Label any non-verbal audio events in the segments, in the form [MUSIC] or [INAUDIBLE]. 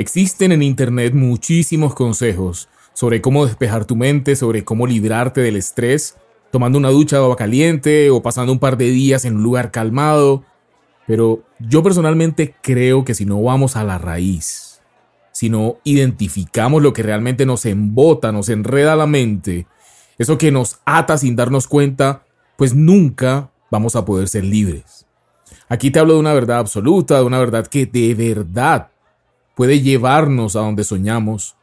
Existen en Internet muchísimos consejos sobre cómo despejar tu mente, sobre cómo librarte del estrés, tomando una ducha de agua caliente o pasando un par de días en un lugar calmado. Pero yo personalmente creo que si no vamos a la raíz, si no identificamos lo que realmente nos embota, nos enreda la mente, eso que nos ata sin darnos cuenta, pues nunca vamos a poder ser libres. Aquí te hablo de una verdad absoluta, de una verdad que de verdad puede llevarnos a donde soñamos,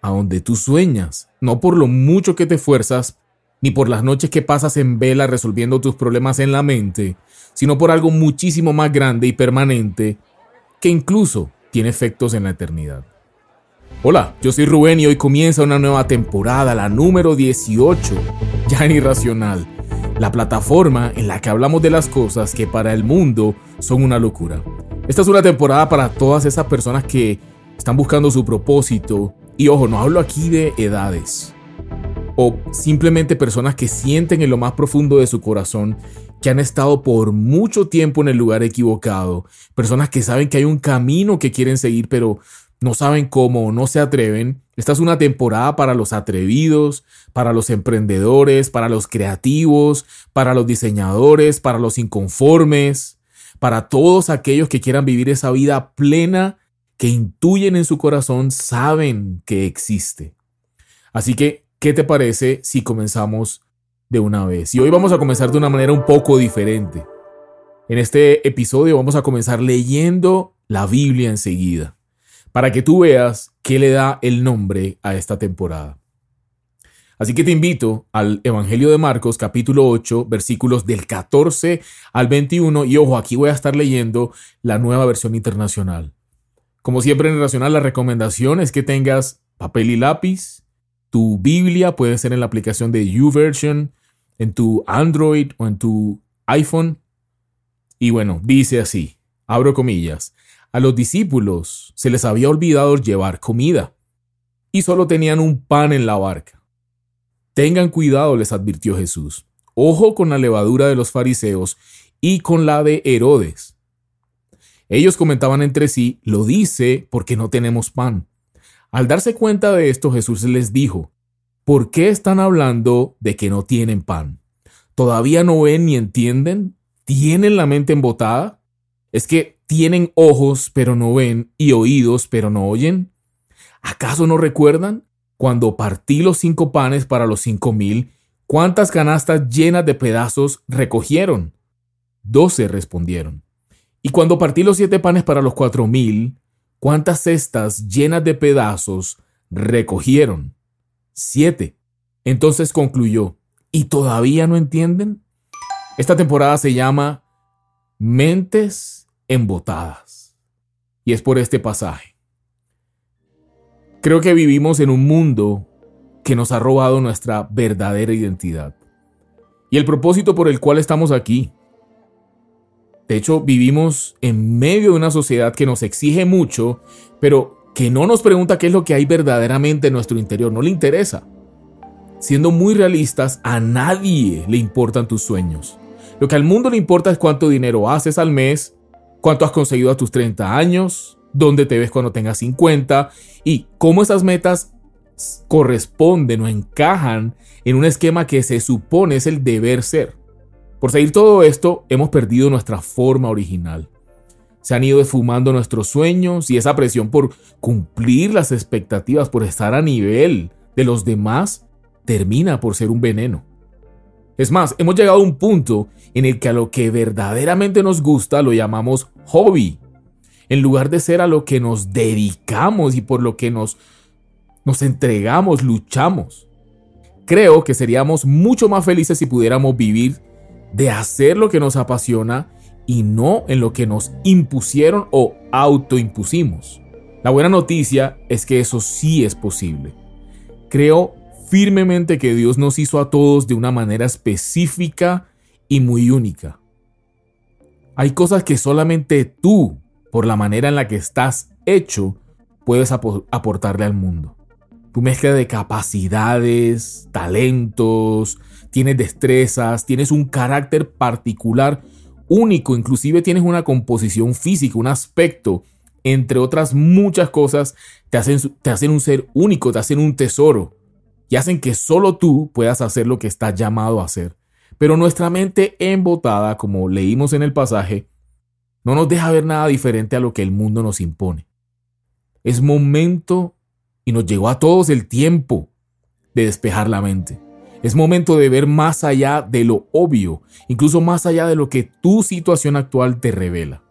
a donde tú sueñas, no por lo mucho que te esfuerzas, ni por las noches que pasas en vela resolviendo tus problemas en la mente, sino por algo muchísimo más grande y permanente que incluso tiene efectos en la eternidad. Hola, yo soy Rubén y hoy comienza una nueva temporada, la número 18, ya en Irracional, la plataforma en la que hablamos de las cosas que para el mundo son una locura. Esta es una temporada para todas esas personas que están buscando su propósito, y ojo, no hablo aquí de edades, o simplemente personas que sienten en lo más profundo de su corazón que han estado por mucho tiempo en el lugar equivocado, personas que saben que hay un camino que quieren seguir pero no saben cómo o no se atreven. Esta es una temporada para los atrevidos, para los emprendedores, para los creativos, para los diseñadores, para los inconformes, para todos aquellos que quieran vivir esa vida plena que intuyen en su corazón, saben que existe. Así que, ¿qué te parece si comenzamos de una vez. Y hoy vamos a comenzar de una manera un poco diferente. En este episodio vamos a comenzar leyendo la Biblia enseguida, para que tú veas qué le da el nombre a esta temporada. Así que te invito al Evangelio de Marcos capítulo 8 versículos del 14 al 21 y ojo, aquí voy a estar leyendo la nueva versión internacional. Como siempre en Racional la recomendación es que tengas papel y lápiz, tu Biblia puede ser en la aplicación de YouVersion, en tu Android o en tu iPhone. Y bueno, dice así, abro comillas, a los discípulos se les había olvidado llevar comida y solo tenían un pan en la barca. Tengan cuidado, les advirtió Jesús. Ojo con la levadura de los fariseos y con la de Herodes. Ellos comentaban entre sí, lo dice porque no tenemos pan. Al darse cuenta de esto, Jesús les dijo, ¿Por qué están hablando de que no tienen pan? ¿Todavía no ven ni entienden? ¿Tienen la mente embotada? ¿Es que tienen ojos pero no ven y oídos pero no oyen? ¿Acaso no recuerdan? Cuando partí los cinco panes para los cinco mil, ¿cuántas canastas llenas de pedazos recogieron? Doce respondieron. Y cuando partí los siete panes para los cuatro mil, ¿cuántas cestas llenas de pedazos recogieron? Siete. Entonces concluyó, ¿y todavía no entienden? Esta temporada se llama Mentes embotadas. Y es por este pasaje. Creo que vivimos en un mundo que nos ha robado nuestra verdadera identidad. Y el propósito por el cual estamos aquí. De hecho, vivimos en medio de una sociedad que nos exige mucho, pero que no nos pregunta qué es lo que hay verdaderamente en nuestro interior, no le interesa. Siendo muy realistas, a nadie le importan tus sueños. Lo que al mundo le importa es cuánto dinero haces al mes, cuánto has conseguido a tus 30 años, dónde te ves cuando tengas 50 y cómo esas metas corresponden o encajan en un esquema que se supone es el deber ser. Por seguir todo esto, hemos perdido nuestra forma original. Se han ido esfumando nuestros sueños y esa presión por cumplir las expectativas, por estar a nivel de los demás, termina por ser un veneno. Es más, hemos llegado a un punto en el que a lo que verdaderamente nos gusta lo llamamos hobby, en lugar de ser a lo que nos dedicamos y por lo que nos, nos entregamos, luchamos. Creo que seríamos mucho más felices si pudiéramos vivir de hacer lo que nos apasiona y no en lo que nos impusieron o autoimpusimos. La buena noticia es que eso sí es posible. Creo firmemente que Dios nos hizo a todos de una manera específica y muy única. Hay cosas que solamente tú, por la manera en la que estás hecho, puedes aportarle al mundo. Tu mezcla de capacidades, talentos, tienes destrezas, tienes un carácter particular único, inclusive tienes una composición física, un aspecto entre otras muchas cosas, te hacen, te hacen un ser único, te hacen un tesoro y hacen que solo tú puedas hacer lo que estás llamado a hacer. Pero nuestra mente embotada, como leímos en el pasaje, no nos deja ver nada diferente a lo que el mundo nos impone. Es momento, y nos llegó a todos el tiempo, de despejar la mente. Es momento de ver más allá de lo obvio, incluso más allá de lo que tu situación actual te revela.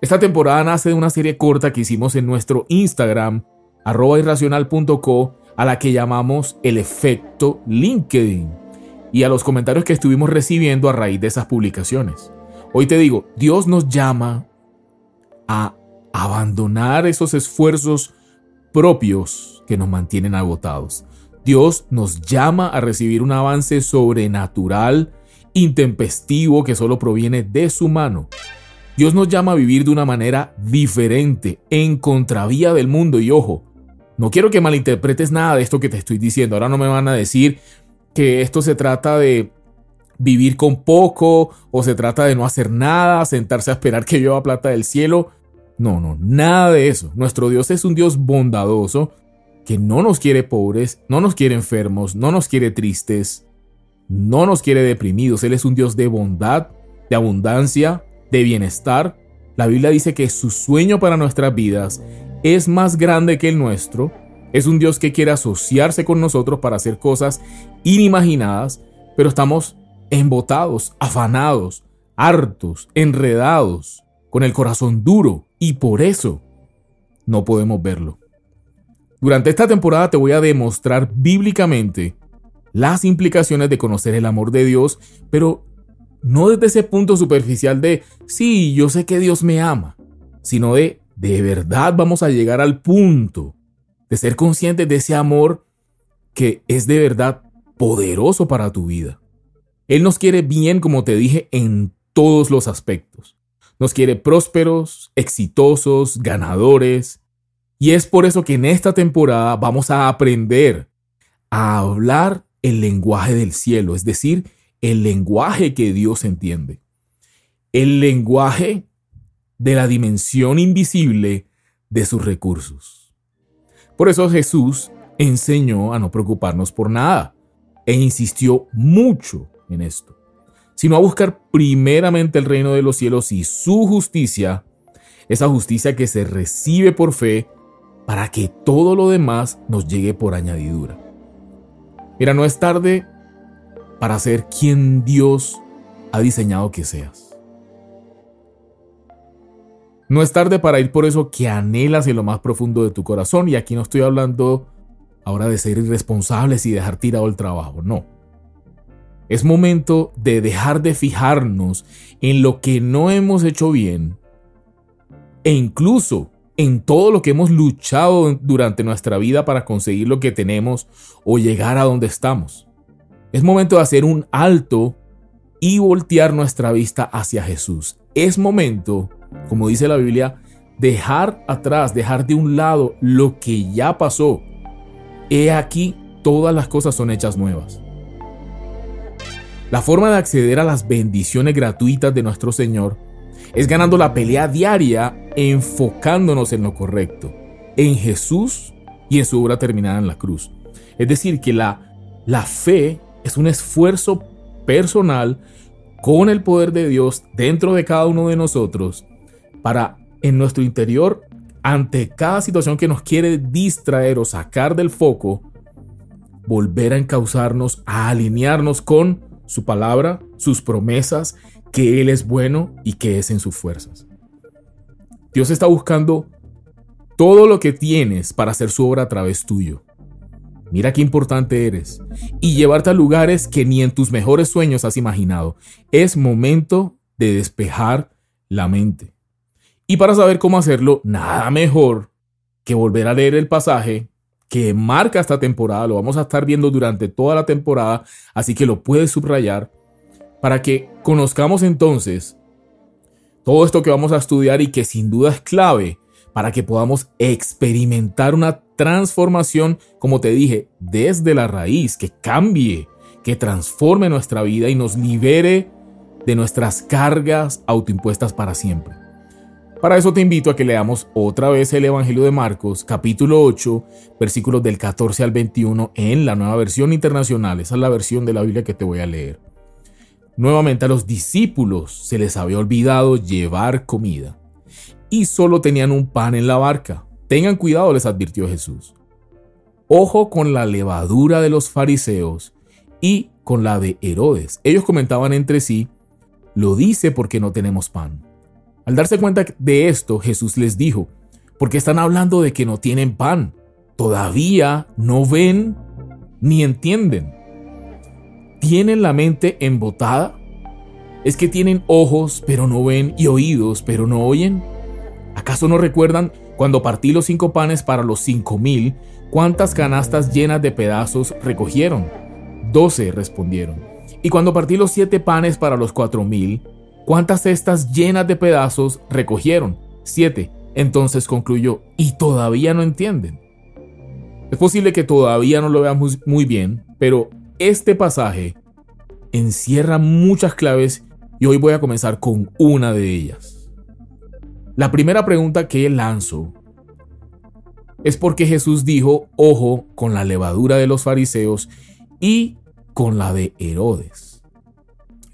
Esta temporada nace de una serie corta que hicimos en nuestro Instagram, arroba irracional.co, a la que llamamos el efecto LinkedIn, y a los comentarios que estuvimos recibiendo a raíz de esas publicaciones. Hoy te digo, Dios nos llama a abandonar esos esfuerzos propios que nos mantienen agotados. Dios nos llama a recibir un avance sobrenatural, intempestivo, que solo proviene de su mano. Dios nos llama a vivir de una manera diferente, en contravía del mundo. Y ojo, no quiero que malinterpretes nada de esto que te estoy diciendo. Ahora no me van a decir que esto se trata de vivir con poco o se trata de no hacer nada, sentarse a esperar que llueva plata del cielo. No, no, nada de eso. Nuestro Dios es un Dios bondadoso que no nos quiere pobres, no nos quiere enfermos, no nos quiere tristes, no nos quiere deprimidos. Él es un Dios de bondad, de abundancia, de bienestar. La Biblia dice que su sueño para nuestras vidas es más grande que el nuestro. Es un Dios que quiere asociarse con nosotros para hacer cosas inimaginadas, pero estamos embotados, afanados, hartos, enredados, con el corazón duro, y por eso no podemos verlo. Durante esta temporada te voy a demostrar bíblicamente las implicaciones de conocer el amor de Dios, pero no desde ese punto superficial de, sí, yo sé que Dios me ama, sino de, de verdad vamos a llegar al punto de ser conscientes de ese amor que es de verdad poderoso para tu vida. Él nos quiere bien, como te dije, en todos los aspectos. Nos quiere prósperos, exitosos, ganadores. Y es por eso que en esta temporada vamos a aprender a hablar el lenguaje del cielo, es decir, el lenguaje que Dios entiende. El lenguaje de la dimensión invisible de sus recursos. Por eso Jesús enseñó a no preocuparnos por nada e insistió mucho en esto, sino a buscar primeramente el reino de los cielos y su justicia, esa justicia que se recibe por fe para que todo lo demás nos llegue por añadidura. Mira, no es tarde para ser quien Dios ha diseñado que seas. No es tarde para ir por eso que anhelas en lo más profundo de tu corazón y aquí no estoy hablando ahora de ser irresponsables y dejar tirado el trabajo, no. Es momento de dejar de fijarnos en lo que no hemos hecho bien e incluso en todo lo que hemos luchado durante nuestra vida para conseguir lo que tenemos o llegar a donde estamos. Es momento de hacer un alto y voltear nuestra vista hacia Jesús. Es momento, como dice la Biblia, dejar atrás, dejar de un lado lo que ya pasó. He aquí, todas las cosas son hechas nuevas. La forma de acceder a las bendiciones gratuitas de nuestro Señor es ganando la pelea diaria enfocándonos en lo correcto, en Jesús y en su obra terminada en la cruz. Es decir, que la, la fe es un esfuerzo personal con el poder de Dios dentro de cada uno de nosotros para en nuestro interior, ante cada situación que nos quiere distraer o sacar del foco, volver a encauzarnos, a alinearnos con su palabra, sus promesas, que Él es bueno y que es en sus fuerzas. Dios está buscando todo lo que tienes para hacer su obra a través tuyo. Mira qué importante eres. Y llevarte a lugares que ni en tus mejores sueños has imaginado. Es momento de despejar la mente. Y para saber cómo hacerlo, nada mejor que volver a leer el pasaje que marca esta temporada, lo vamos a estar viendo durante toda la temporada, así que lo puedes subrayar para que conozcamos entonces todo esto que vamos a estudiar y que sin duda es clave para que podamos experimentar una transformación, como te dije, desde la raíz, que cambie, que transforme nuestra vida y nos libere de nuestras cargas autoimpuestas para siempre. Para eso te invito a que leamos otra vez el Evangelio de Marcos, capítulo 8, versículos del 14 al 21 en la nueva versión internacional. Esa es la versión de la Biblia que te voy a leer. Nuevamente a los discípulos se les había olvidado llevar comida y solo tenían un pan en la barca. Tengan cuidado, les advirtió Jesús. Ojo con la levadura de los fariseos y con la de Herodes. Ellos comentaban entre sí, lo dice porque no tenemos pan. Al darse cuenta de esto, Jesús les dijo, ¿por qué están hablando de que no tienen pan? Todavía no ven ni entienden. ¿Tienen la mente embotada? ¿Es que tienen ojos pero no ven y oídos pero no oyen? ¿Acaso no recuerdan cuando partí los cinco panes para los cinco mil, cuántas canastas llenas de pedazos recogieron? Doce respondieron. Y cuando partí los siete panes para los cuatro mil, ¿Cuántas cestas llenas de pedazos recogieron? Siete. Entonces concluyó, y todavía no entienden. Es posible que todavía no lo veamos muy bien, pero este pasaje encierra muchas claves y hoy voy a comenzar con una de ellas. La primera pregunta que lanzo es porque Jesús dijo, ojo con la levadura de los fariseos y con la de Herodes.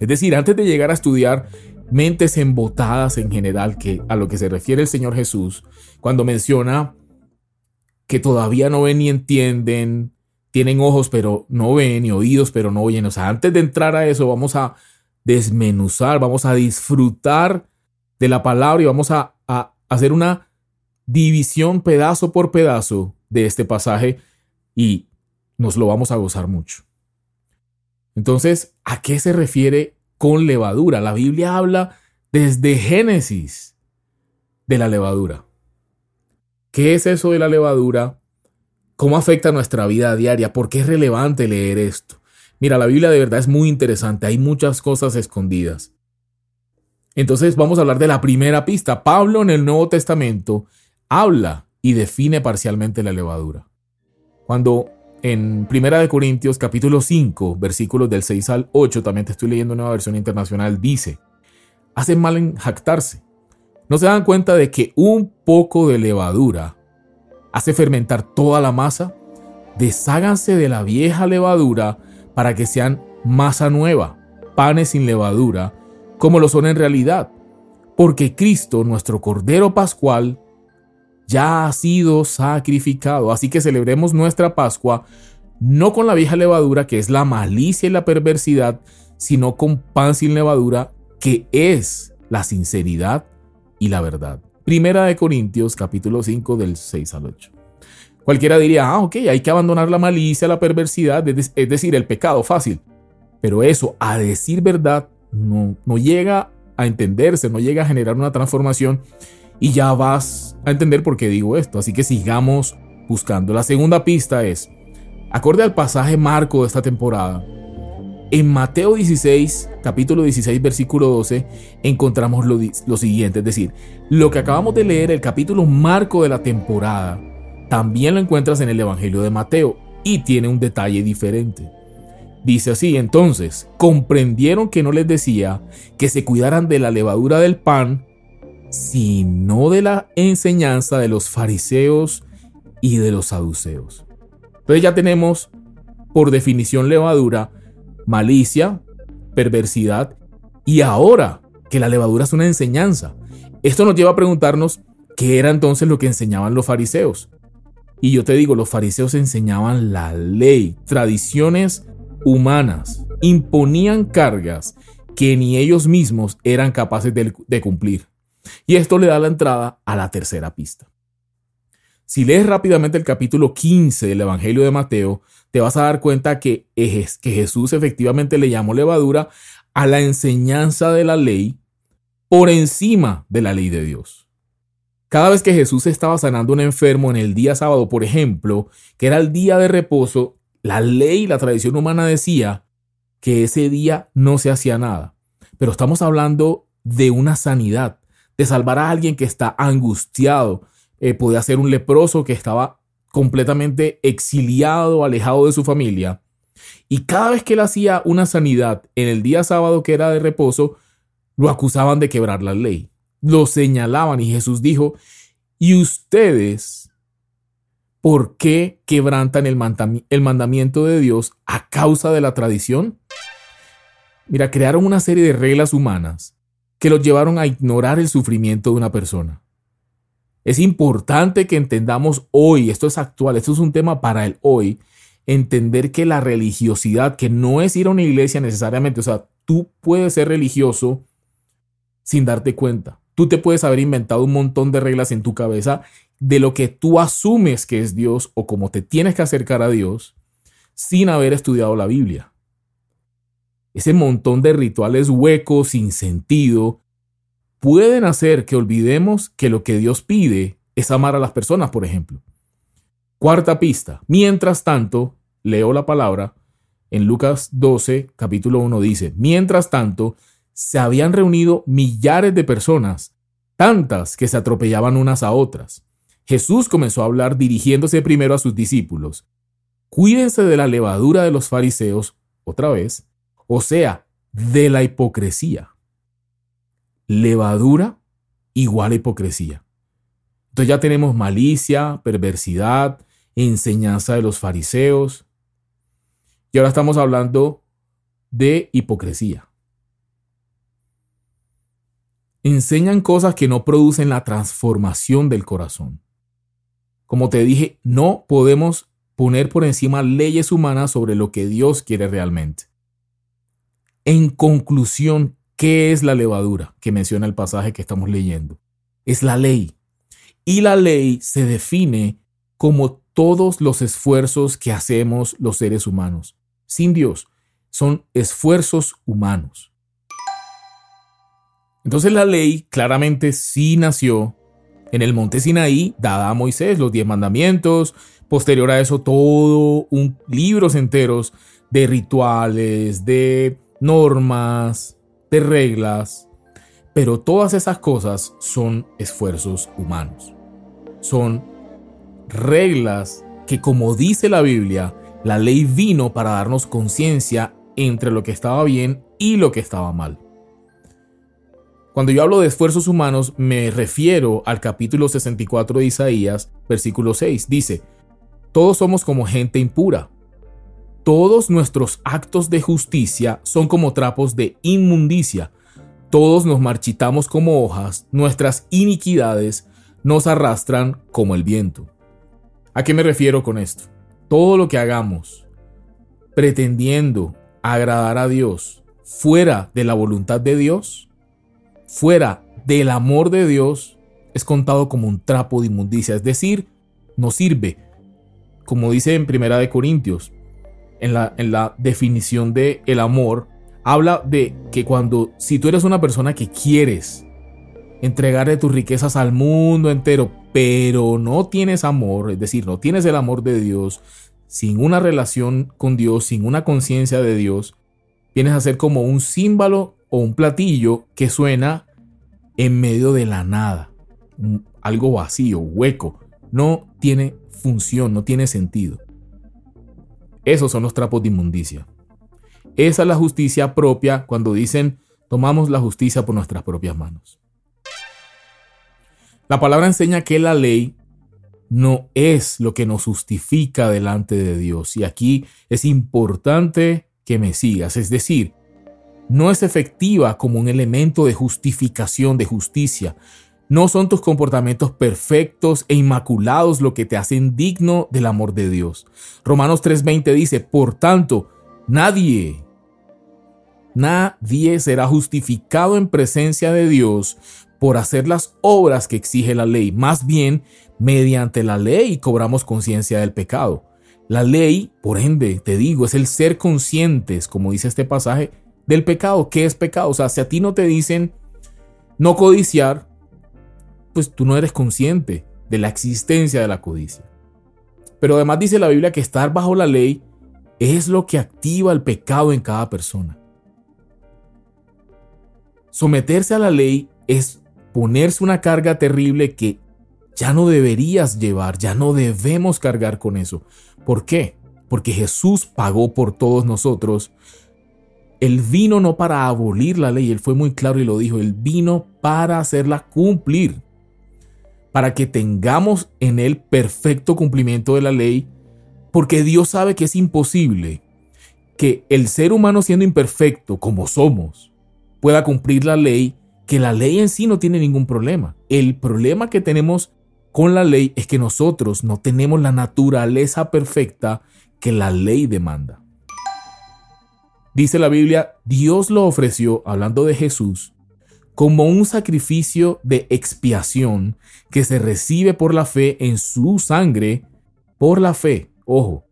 Es decir, antes de llegar a estudiar mentes embotadas en general, que a lo que se refiere el Señor Jesús, cuando menciona que todavía no ven ni entienden, tienen ojos pero no ven y oídos pero no oyen. O sea, antes de entrar a eso vamos a desmenuzar, vamos a disfrutar de la palabra y vamos a, a hacer una división pedazo por pedazo de este pasaje y nos lo vamos a gozar mucho. Entonces, ¿a qué se refiere con levadura? La Biblia habla desde Génesis de la levadura. ¿Qué es eso de la levadura? ¿Cómo afecta nuestra vida diaria? ¿Por qué es relevante leer esto? Mira, la Biblia de verdad es muy interesante, hay muchas cosas escondidas. Entonces vamos a hablar de la primera pista. Pablo en el Nuevo Testamento habla y define parcialmente la levadura. Cuando en Primera de Corintios capítulo 5, versículos del 6 al 8, también te estoy leyendo una versión internacional, dice, hacen mal en jactarse. ¿No se dan cuenta de que un poco de levadura hace fermentar toda la masa? Desháganse de la vieja levadura para que sean masa nueva, panes sin levadura, como lo son en realidad. Porque Cristo, nuestro Cordero Pascual, ya ha sido sacrificado. Así que celebremos nuestra Pascua no con la vieja levadura que es la malicia y la perversidad, sino con pan sin levadura que es la sinceridad y la verdad. Primera de Corintios capítulo 5 del 6 al 8. Cualquiera diría, ah, ok, hay que abandonar la malicia, la perversidad, es decir, el pecado fácil. Pero eso, a decir verdad, no, no llega a entenderse, no llega a generar una transformación y ya vas a entender por qué digo esto. Así que sigamos buscando. La segunda pista es, acorde al pasaje marco de esta temporada, en Mateo 16, capítulo 16, versículo 12, encontramos lo, siguiente, es decir, lo que acabamos de leer, el capítulo marco de la temporada, también lo encuentras en el Evangelio de Mateo y tiene un detalle diferente. Dice así, entonces, comprendieron que no les decía que se cuidaran de la levadura del pan, sino de la enseñanza de los fariseos y de los saduceos. Entonces ya tenemos, por definición, levadura, malicia, perversidad y ahora que la levadura es una enseñanza. Esto nos lleva a preguntarnos qué era entonces lo que enseñaban los fariseos. Y yo te digo, los fariseos enseñaban la ley, tradiciones humanas, imponían cargas que ni ellos mismos eran capaces de, de cumplir. Y esto le da la entrada a la tercera pista. Si lees rápidamente el capítulo 15 del Evangelio de Mateo, te vas a dar cuenta que, Jesús efectivamente le llamó levadura a la enseñanza de la ley por encima de la ley de Dios. Cada vez que Jesús estaba sanando a un enfermo en el día sábado, por ejemplo, que era el día de reposo, la ley la tradición humana decía que ese día no se hacía nada. Pero estamos hablando de una sanidad, de salvar a alguien que está angustiado. Eh, podía ser un leproso que estaba completamente exiliado, alejado de su familia. Y cada vez que él hacía una sanidad en el día sábado que era de reposo, lo acusaban de quebrar la ley. lo señalaban y Jesús dijo, ¿y ustedes por qué quebrantan el, el mandamiento de Dios a causa de la tradición? Mira, crearon una serie de reglas humanas que los llevaron a ignorar el sufrimiento de una persona. Es importante que entendamos hoy, esto es actual, esto es un tema para el hoy, entender que la religiosidad, que no es ir a una iglesia necesariamente, o sea, tú puedes ser religioso sin darte cuenta. Tú te puedes haber inventado un montón de reglas en tu cabeza de lo que tú asumes que es Dios o cómo te tienes que acercar a Dios sin haber estudiado la Biblia. Ese montón de rituales huecos, sin sentido, pueden hacer que olvidemos que lo que Dios pide es amar a las personas, por ejemplo. Cuarta pista. Mientras tanto, leo la palabra, en Lucas 12, capítulo 1 dice, mientras tanto, se habían reunido millares de personas, tantas que se atropellaban unas a otras. Jesús comenzó a hablar dirigiéndose primero a sus discípulos. Cuídense de la levadura de los fariseos, otra vez, o sea, de la hipocresía. Levadura igual a hipocresía. Entonces ya tenemos malicia, perversidad, enseñanza de los fariseos. Y ahora estamos hablando de hipocresía. Enseñan cosas que no producen la transformación del corazón. Como te dije, no podemos poner por encima leyes humanas sobre lo que Dios quiere realmente. En conclusión, ¿qué es la levadura que menciona el pasaje que estamos leyendo? Es la ley. Y la ley se define como todos los esfuerzos que hacemos los seres humanos. Sin Dios, son esfuerzos humanos. Entonces la ley claramente sí nació en el monte Sinaí, dada a Moisés los diez mandamientos, posterior a eso todo un libros enteros de rituales, de normas, de reglas, pero todas esas cosas son esfuerzos humanos. Son reglas que como dice la Biblia, la ley vino para darnos conciencia entre lo que estaba bien y lo que estaba mal. Cuando yo hablo de esfuerzos humanos, me refiero al capítulo 64 de Isaías, versículo 6. Dice, todos somos como gente impura. Todos nuestros actos de justicia son como trapos de inmundicia. Todos nos marchitamos como hojas, nuestras iniquidades nos arrastran como el viento. ¿A qué me refiero con esto? Todo lo que hagamos pretendiendo agradar a Dios fuera de la voluntad de Dios, fuera del amor de Dios, es contado como un trapo de inmundicia, es decir, no sirve. Como dice en Primera de Corintios, en la, en la definición de el amor, habla de que cuando, si tú eres una persona que quieres entregarle tus riquezas al mundo entero, pero no tienes amor, es decir, no tienes el amor de Dios, sin una relación con Dios, sin una conciencia de Dios, vienes a ser como un símbolo o un platillo que suena en medio de la nada, algo vacío, hueco, no tiene función, no tiene sentido. Esos son los trapos de inmundicia. Esa es la justicia propia cuando dicen tomamos la justicia por nuestras propias manos. La palabra enseña que la ley no es lo que nos justifica delante de Dios. Y aquí es importante que me sigas. Es decir, no es efectiva como un elemento de justificación, de justicia. No son tus comportamientos perfectos e inmaculados lo que te hacen digno del amor de Dios. Romanos 3:20 dice, por tanto, nadie, nadie será justificado en presencia de Dios por hacer las obras que exige la ley. Más bien, mediante la ley cobramos conciencia del pecado. La ley, por ende, te digo, es el ser conscientes, como dice este pasaje, del pecado. ¿Qué es pecado? O sea, si a ti no te dicen no codiciar, pues tú no eres consciente de la existencia de la codicia. Pero además dice la Biblia que estar bajo la ley es lo que activa el pecado en cada persona. Someterse a la ley es ponerse una carga terrible que ya no deberías llevar, ya no debemos cargar con eso. ¿Por qué? Porque Jesús pagó por todos nosotros Él vino no para abolir la ley, Él fue muy claro y lo dijo, Él vino para hacerla cumplir, para que tengamos en Él perfecto cumplimiento de la ley, porque Dios sabe que es imposible que el ser humano siendo imperfecto como somos pueda cumplir la ley, que la ley en sí no tiene ningún problema. El problema que tenemos con la ley es que nosotros no tenemos la naturaleza perfecta que la ley demanda. Dice la Biblia, Dios lo ofreció, hablando de Jesús, como un sacrificio de expiación que se recibe por la fe en su sangre, por la fe, ojo,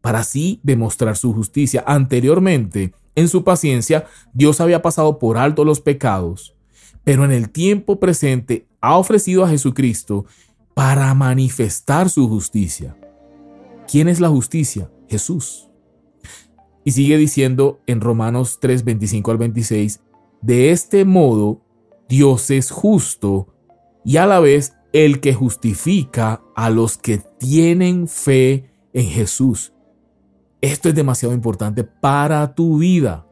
para así demostrar su justicia. Anteriormente, en su paciencia, Dios había pasado por alto los pecados, pero en el tiempo presente ha ofrecido a Jesucristo para manifestar su justicia. ¿Quién es la justicia? Jesús. Y sigue diciendo en Romanos 3, 25 al 26, de este modo Dios es justo y a la vez el que justifica a los que tienen fe en Jesús. Esto es demasiado importante para tu vida.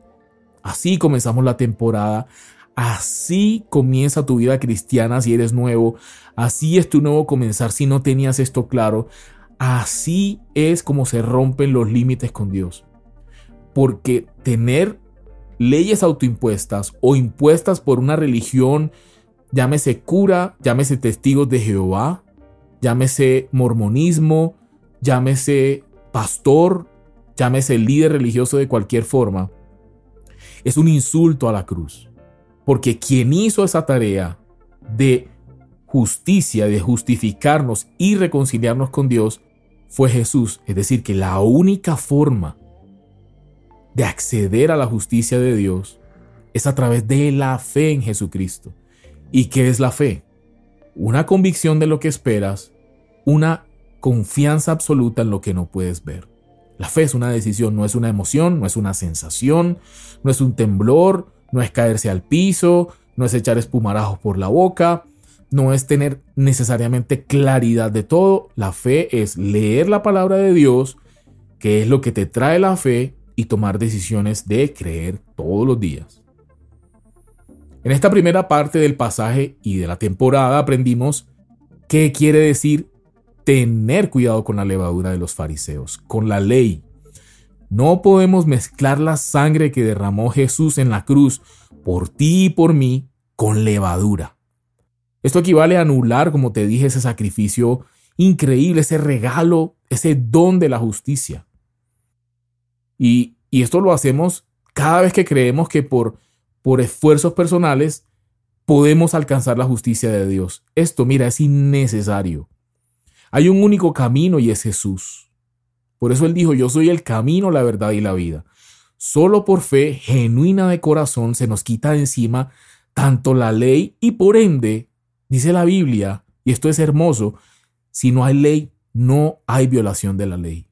Así comenzamos la temporada. Así comienza tu vida cristiana si eres nuevo. Así es tu nuevo comenzar si no tenías esto claro. Así es como se rompen los límites con Dios. Porque tener leyes autoimpuestas o impuestas por una religión, llámese cura, llámese testigos de Jehová, llámese mormonismo, llámese pastor, llámese líder religioso de cualquier forma, es un insulto a la cruz. Porque quien hizo esa tarea de justicia, de justificarnos y reconciliarnos con Dios, fue Jesús. Es decir, que la única forma de acceder a la justicia de Dios es a través de la fe en Jesucristo. ¿Y qué es la fe? Una convicción de lo que esperas, una confianza absoluta en lo que no puedes ver. La fe es una decisión, no es una emoción, no es una sensación, no es un temblor, no es caerse al piso, no es echar espumarajos por la boca, no es tener necesariamente claridad de todo. La fe es leer la palabra de Dios, que es lo que te trae la fe, y tomar decisiones de creer todos los días. En esta primera parte del pasaje y de la temporada aprendimos qué quiere decir tener cuidado con la levadura de los fariseos, con la ley. No podemos mezclar la sangre que derramó Jesús en la cruz por ti y por mí con levadura. Esto equivale a anular, como te dije, ese sacrificio increíble, ese regalo, ese don de la justicia. Y, esto lo hacemos cada vez que creemos que por, por esfuerzos personales podemos alcanzar la justicia de Dios. Esto, mira, es innecesario. Hay un único camino y es Jesús. Por eso él dijo, yo soy el camino, la verdad y la vida. Solo por fe genuina de corazón se nos quita de encima tanto la ley y por ende, dice la Biblia, y esto es hermoso, si no hay ley, no hay violación de la ley.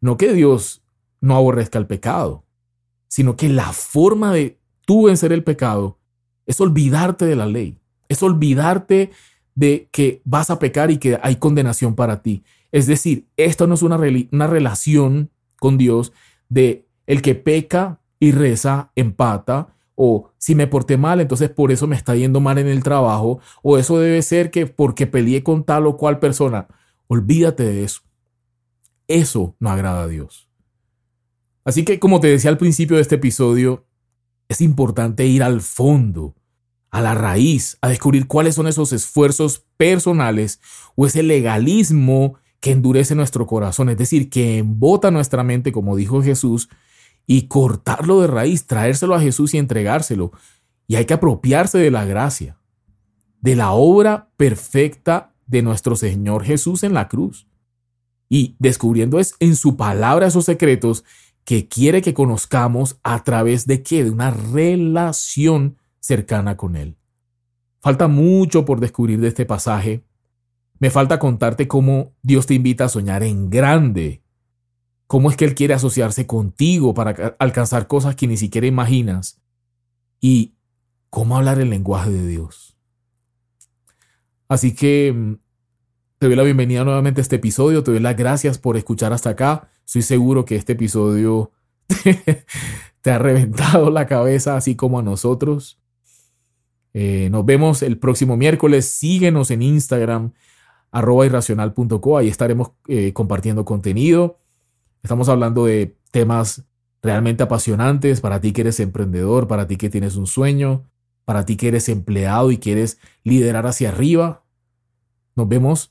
No que Dios no aborrezca el pecado, sino que la forma de tú vencer el pecado es olvidarte de la ley, es olvidarte de que vas a pecar y que hay condenación para ti. Es decir, esto no es una, una relación con Dios de el que peca y reza empata, o si me porté mal, entonces por eso me está yendo mal en el trabajo, o eso debe ser que porque peleé con tal o cual persona. Olvídate de eso. Eso no agrada a Dios. Así que, como te decía al principio de este episodio, es importante ir al fondo, a la raíz, a descubrir cuáles son esos esfuerzos personales o ese legalismo que endurece nuestro corazón, es decir, que embota nuestra mente, como dijo Jesús, y cortarlo de raíz, traérselo a Jesús y entregárselo. Y hay que apropiarse de la gracia, de la obra perfecta de nuestro Señor Jesús en la cruz y descubriendo es en su palabra esos secretos que quiere que conozcamos a través de qué? De una relación cercana con Él. Falta mucho por descubrir de este pasaje. Me falta contarte cómo Dios te invita a soñar en grande. Cómo es que Él quiere asociarse contigo para alcanzar cosas que ni siquiera imaginas. Y cómo hablar el lenguaje de Dios. Así que mm, te doy la bienvenida nuevamente a este episodio, te doy las gracias por escuchar hasta acá. Estoy seguro que este episodio [LAUGHS] te ha reventado la cabeza así como a nosotros. Eh, nos vemos el próximo miércoles. Síguenos en Instagram, arroba irracional.co. Ahí estaremos eh, compartiendo contenido. Estamos hablando de temas realmente apasionantes para ti que eres emprendedor, para ti que tienes un sueño, para ti que eres empleado y quieres liderar hacia arriba. Nos vemos